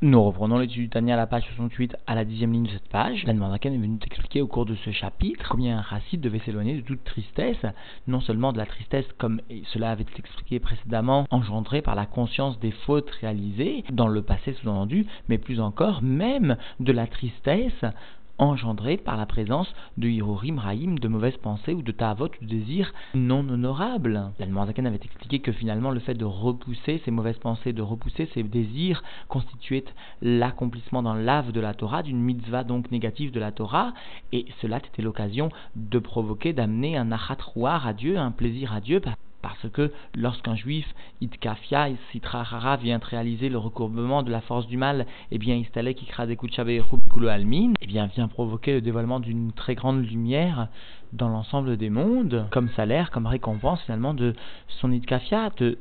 Nous reprenons l'étude du Tania à la page 68 à la dixième ligne de cette page. La Zaken est venue expliquer au cours de ce chapitre combien un devait s'éloigner de toute tristesse, non seulement de la tristesse comme cela avait été expliqué précédemment, engendrée par la conscience des fautes réalisées dans le passé sous-entendu, mais plus encore même de la tristesse engendré par la présence de Hirorim Raïm, de mauvaises pensées ou de Ta'avot ou de désirs non honorables. L'Almanzaken avait expliqué que finalement le fait de repousser ces mauvaises pensées, de repousser ces désirs constituait l'accomplissement dans l'ave de la Torah, d'une mitzvah donc négative de la Torah, et cela était l'occasion de provoquer, d'amener un achatrouar à Dieu, un plaisir à Dieu, parce que lorsqu'un juif, Itkafia, Sitrahara, vient réaliser le recourbement de la force du mal, eh bien, Istalek, Almin, eh bien, vient provoquer le dévoilement d'une très grande lumière dans l'ensemble des mondes, comme salaire, comme récompense finalement de son Itkafia, de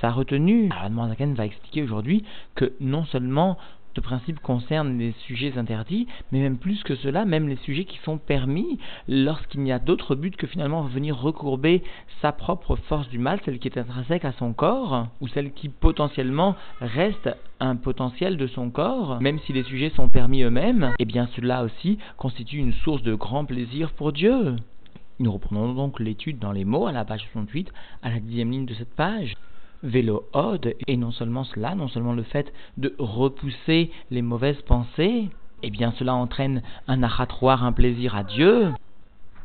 sa retenue. Alors, va expliquer aujourd'hui que non seulement ce principe concerne les sujets interdits, mais même plus que cela, même les sujets qui sont permis lorsqu'il n'y a d'autre but que finalement venir recourber sa propre force du mal, celle qui est intrinsèque à son corps, ou celle qui potentiellement reste un potentiel de son corps, même si les sujets sont permis eux-mêmes, eh bien cela aussi constitue une source de grand plaisir pour Dieu. Nous reprenons donc l'étude dans les mots à la page 68, à la dixième ligne de cette page vélo ode, et non seulement cela, non seulement le fait de repousser les mauvaises pensées, eh bien cela entraîne un achatroir, un plaisir à Dieu,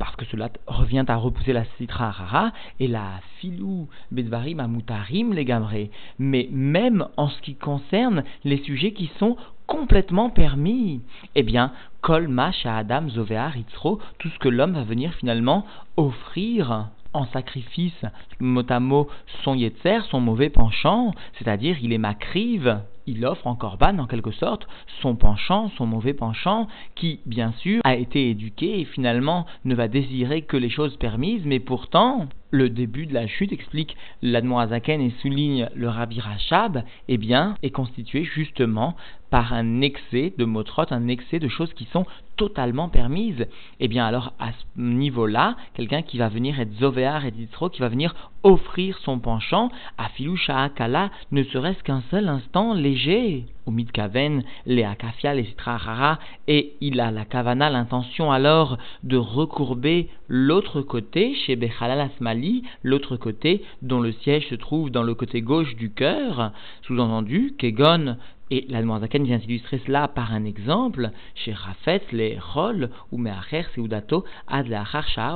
parce que cela revient à repousser la citra rara et la filou bedvarim amutarim les gamrés. Mais même en ce qui concerne les sujets qui sont complètement permis, eh bien, kol à adam zovear itzro, tout ce que l'homme va venir finalement offrir en sacrifice mot à mot son yetzer, son mauvais penchant, c'est-à-dire il est macrive, il offre en corban en quelque sorte son penchant, son mauvais penchant, qui bien sûr a été éduqué et finalement ne va désirer que les choses permises, mais pourtant le début de la chute, explique l'Admoazaken et souligne le Rabbi Rachab, eh bien, est constitué justement par un excès de motrot, un excès de choses qui sont totalement permises. Eh bien, alors, à ce niveau-là, quelqu'un qui va venir être Zovéar et Ditzro, qui va venir offrir son penchant à Filou Kala, ne serait-ce qu'un seul instant léger ou mitkaven, les akafia, les rara, et il a la kavana, l'intention alors de recourber l'autre côté, chez Bechalal Asmali, l'autre côté dont le siège se trouve dans le côté gauche du cœur, sous-entendu, Kegon, et la Zaken vient illustrer cela par un exemple chez Rafet, les Rol, ou Meacher, Seudato, Ad la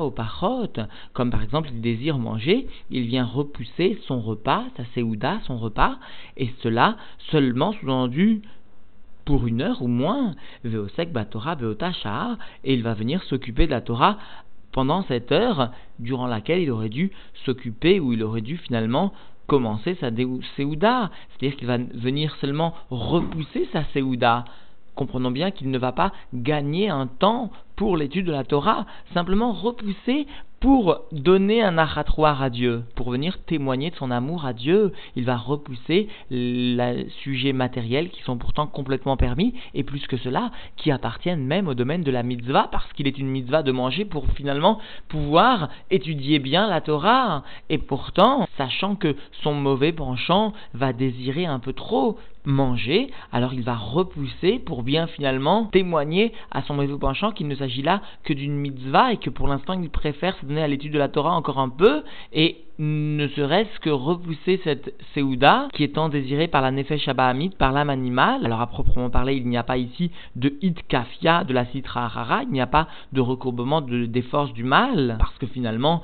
au Pachot. Comme par exemple, il désire manger, il vient repousser son repas, sa Seuda, son repas, et cela seulement sous-entendu pour une heure ou moins, Veosek Batora Veota et il va venir s'occuper de la Torah pendant cette heure durant laquelle il aurait dû s'occuper ou il aurait dû finalement commencer sa Seouda. C'est-à-dire qu'il va venir seulement repousser sa Seouda. Comprenons bien qu'il ne va pas gagner un temps pour l'étude de la Torah, simplement repousser pour donner un achatroir à Dieu, pour venir témoigner de son amour à Dieu. Il va repousser les sujets matériels qui sont pourtant complètement permis, et plus que cela, qui appartiennent même au domaine de la mitzvah, parce qu'il est une mitzvah de manger pour finalement pouvoir étudier bien la Torah. Et pourtant, sachant que son mauvais penchant va désirer un peu trop manger, alors il va repousser pour bien finalement témoigner à son mauvais penchant qu'il ne s'agit là que d'une mitzvah et que pour l'instant il préfère se donner à l'étude de la Torah encore un peu et ne serait-ce que repousser cette Seouda qui est tant désirée par la Nefesh Abahamid, par l'âme animale. Alors à proprement parler, il n'y a pas ici de Hit Kafia, de la Sitra Harara, il n'y a pas de recourbement des forces du mal, parce que finalement,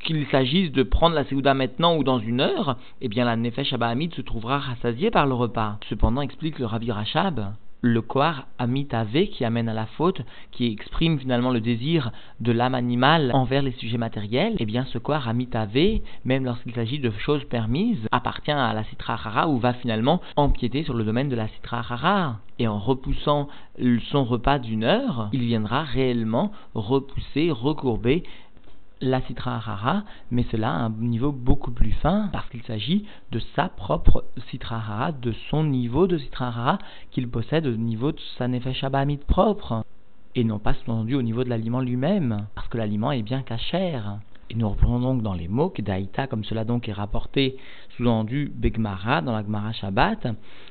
qu'il s'agisse de prendre la Seouda maintenant ou dans une heure, eh bien la Nefesh Abahamid se trouvera rassasiée par le repas. Cependant, explique le Ravi Rachab, le koar amitave qui amène à la faute, qui exprime finalement le désir de l'âme animale envers les sujets matériels, eh bien ce koar amitave, même lorsqu'il s'agit de choses permises, appartient à la citra rara ou va finalement empiéter sur le domaine de la citra rara. Et en repoussant son repas d'une heure, il viendra réellement repousser, recourber la citra rara, mais cela à un niveau beaucoup plus fin, parce qu'il s'agit de sa propre citra de son niveau de citra qu'il possède au niveau de sa nefesh propre, et non pas sous-entendu au niveau de l'aliment lui-même, parce que l'aliment est bien cachère. Et nous reprenons donc dans les mots, Kedaïta, comme cela donc est rapporté sous-entendu Begmara, dans la Gmara Shabbat,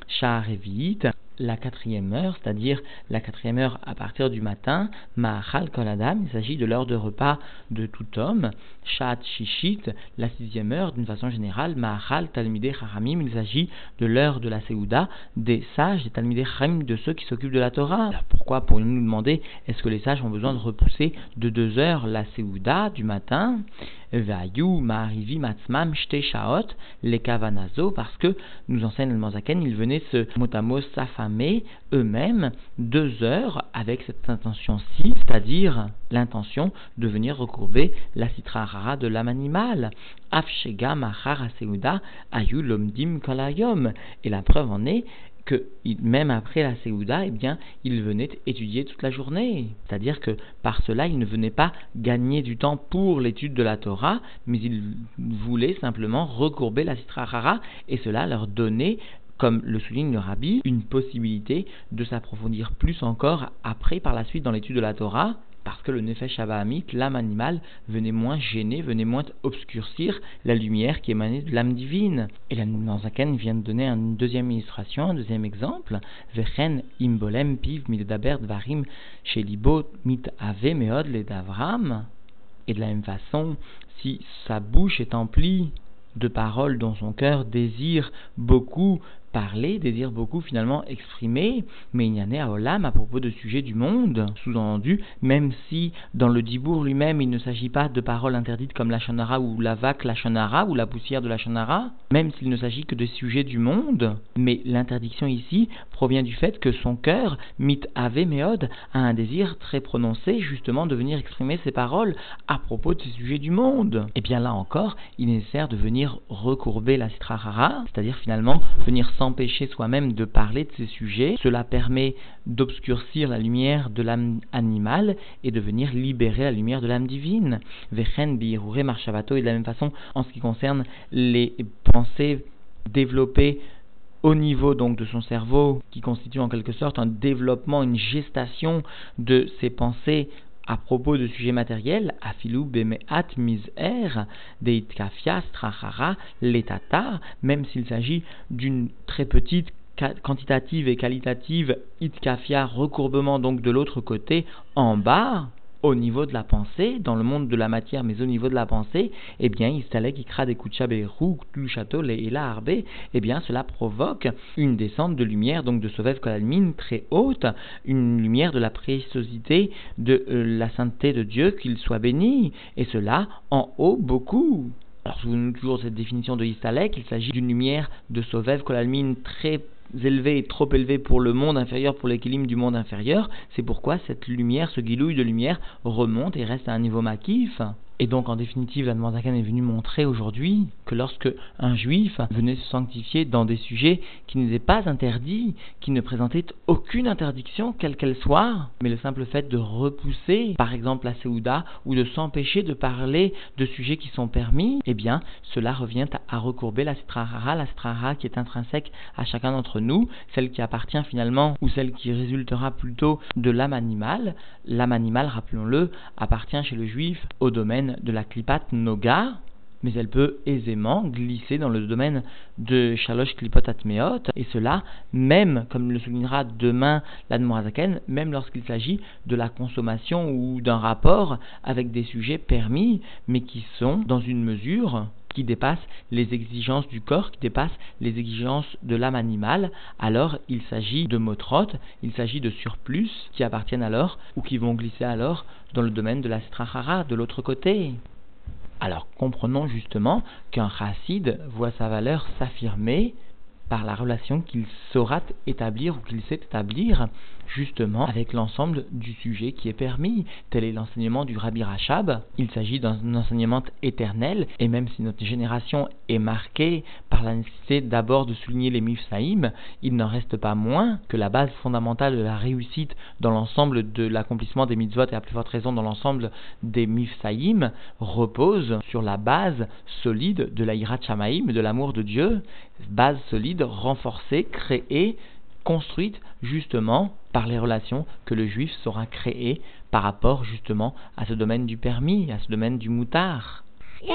Sha'arevit, la quatrième heure, c'est-à-dire la quatrième heure à partir du matin, Ma'achal Koladam, il s'agit de l'heure de repas de tout homme, Shat Shishit, la sixième heure, d'une façon générale, Ma'achal Talmideh Haramim, il s'agit de l'heure de la Seouda, des sages, des Talmideh Haramim, de ceux qui s'occupent de la Torah. pourquoi pourrions nous demander, est-ce que les sages ont besoin de repousser de deux heures la Seouda du matin? Vayu Ma'arivi Matzmam Shte Shaot, les Kavanazo, parce que, nous enseigne le Manzaken, il venait ce motamos eux-mêmes deux heures avec cette intention-ci, c'est-à-dire l'intention de venir recourber la citrahara de l'âme animale. Seuda Ayu Lomdim Kolayom. Et la preuve en est que même après la Séouda, eh bien, il venait étudier toute la journée. C'est-à-dire que par cela, il ne venait pas gagner du temps pour l'étude de la Torah, mais il voulait simplement recourber la Rara et cela leur donnait comme le souligne le rabbi, une possibilité de s'approfondir plus encore après, par la suite, dans l'étude de la Torah, parce que le Nefesh Abahamit, l'âme animale, venait moins gêner, venait moins obscurcir la lumière qui émanait de l'âme divine. Et la Nanzaken vient de donner une deuxième illustration, un deuxième exemple. Imbolem. Et de la même façon, si sa bouche est emplie de paroles dont son cœur désire beaucoup parler, désire beaucoup finalement exprimer, mais il y en a à Olam à propos de sujets du monde, sous-entendu, même si dans le Dibour lui-même il ne s'agit pas de paroles interdites comme la chanara ou la vaque la chanara ou la poussière de la chanara, même s'il ne s'agit que de sujets du monde, mais l'interdiction ici provient du fait que son cœur, mit ave meod, a un désir très prononcé justement de venir exprimer ses paroles à propos de ces sujets du monde. Et bien là encore, il est nécessaire de venir recourber la citrahara, c'est-à-dire finalement venir empêcher soi-même de parler de ces sujets. Cela permet d'obscurcir la lumière de l'âme animale et de venir libérer la lumière de l'âme divine. Vechen biirure marshavato et de la même façon en ce qui concerne les pensées développées au niveau donc de son cerveau, qui constitue en quelque sorte un développement, une gestation de ses pensées à propos de sujets matériels, afilou bemeat mis'er, deitkafia strachara letata, même s'il s'agit d'une très petite quantitative et qualitative itkafia, recourbement donc de l'autre côté en bas, au niveau de la pensée, dans le monde de la matière, mais au niveau de la pensée, eh bien, s'allait qu'il des roux, du château, et la harbé, eh bien, cela provoque une descente de lumière, donc de Sovev Kolalmine très haute, une lumière de la préciosité de euh, la sainteté de Dieu, qu'il soit béni, et cela en haut beaucoup. Alors, souvenez-nous toujours cette définition de Istalek, il s'agit d'une lumière de Sovev Kolalmine très élevé et trop élevé pour le monde inférieur, pour l'équilibre du monde inférieur. C'est pourquoi cette lumière, ce guilouille de lumière, remonte et reste à un niveau maquif. Et donc, en définitive, la Zakan est venu montrer aujourd'hui que lorsque un juif venait se sanctifier dans des sujets qui n'étaient pas interdits, qui ne présentaient aucune interdiction, quelle qu'elle soit, mais le simple fait de repousser, par exemple, la Séouda, ou de s'empêcher de parler de sujets qui sont permis, eh bien, cela revient à, recourber la Strahara, la Strahara qui est intrinsèque à chacun d'entre nous, celle qui appartient finalement, ou celle qui résultera plutôt de l'âme animale. L'âme animale, rappelons-le, appartient chez le juif au domaine de la klipat noga, mais elle peut aisément glisser dans le domaine de shalosh klipot atmeot, et cela même, comme le soulignera demain l'Admorazaken, même lorsqu'il s'agit de la consommation ou d'un rapport avec des sujets permis, mais qui sont dans une mesure qui dépasse les exigences du corps, qui dépasse les exigences de l'âme animale, alors il s'agit de motrotes, il s'agit de surplus qui appartiennent alors ou qui vont glisser alors dans le domaine de la strahara de l'autre côté. Alors comprenons justement qu'un chassid voit sa valeur s'affirmer par la relation qu'il saura établir ou qu'il sait établir justement avec l'ensemble du sujet qui est permis. Tel est l'enseignement du Rabbi Rachab. Il s'agit d'un enseignement éternel, et même si notre génération est marquée la nécessité d'abord de souligner les mifsaïm, il n'en reste pas moins que la base fondamentale de la réussite dans l'ensemble de l'accomplissement des mitzvot et à plus forte raison dans l'ensemble des mifsaïm repose sur la base solide de la hirat de l'amour de Dieu, base solide, renforcée, créée construite justement par les relations que le juif saura créer par rapport justement à ce domaine du permis, à ce domaine du moutard nous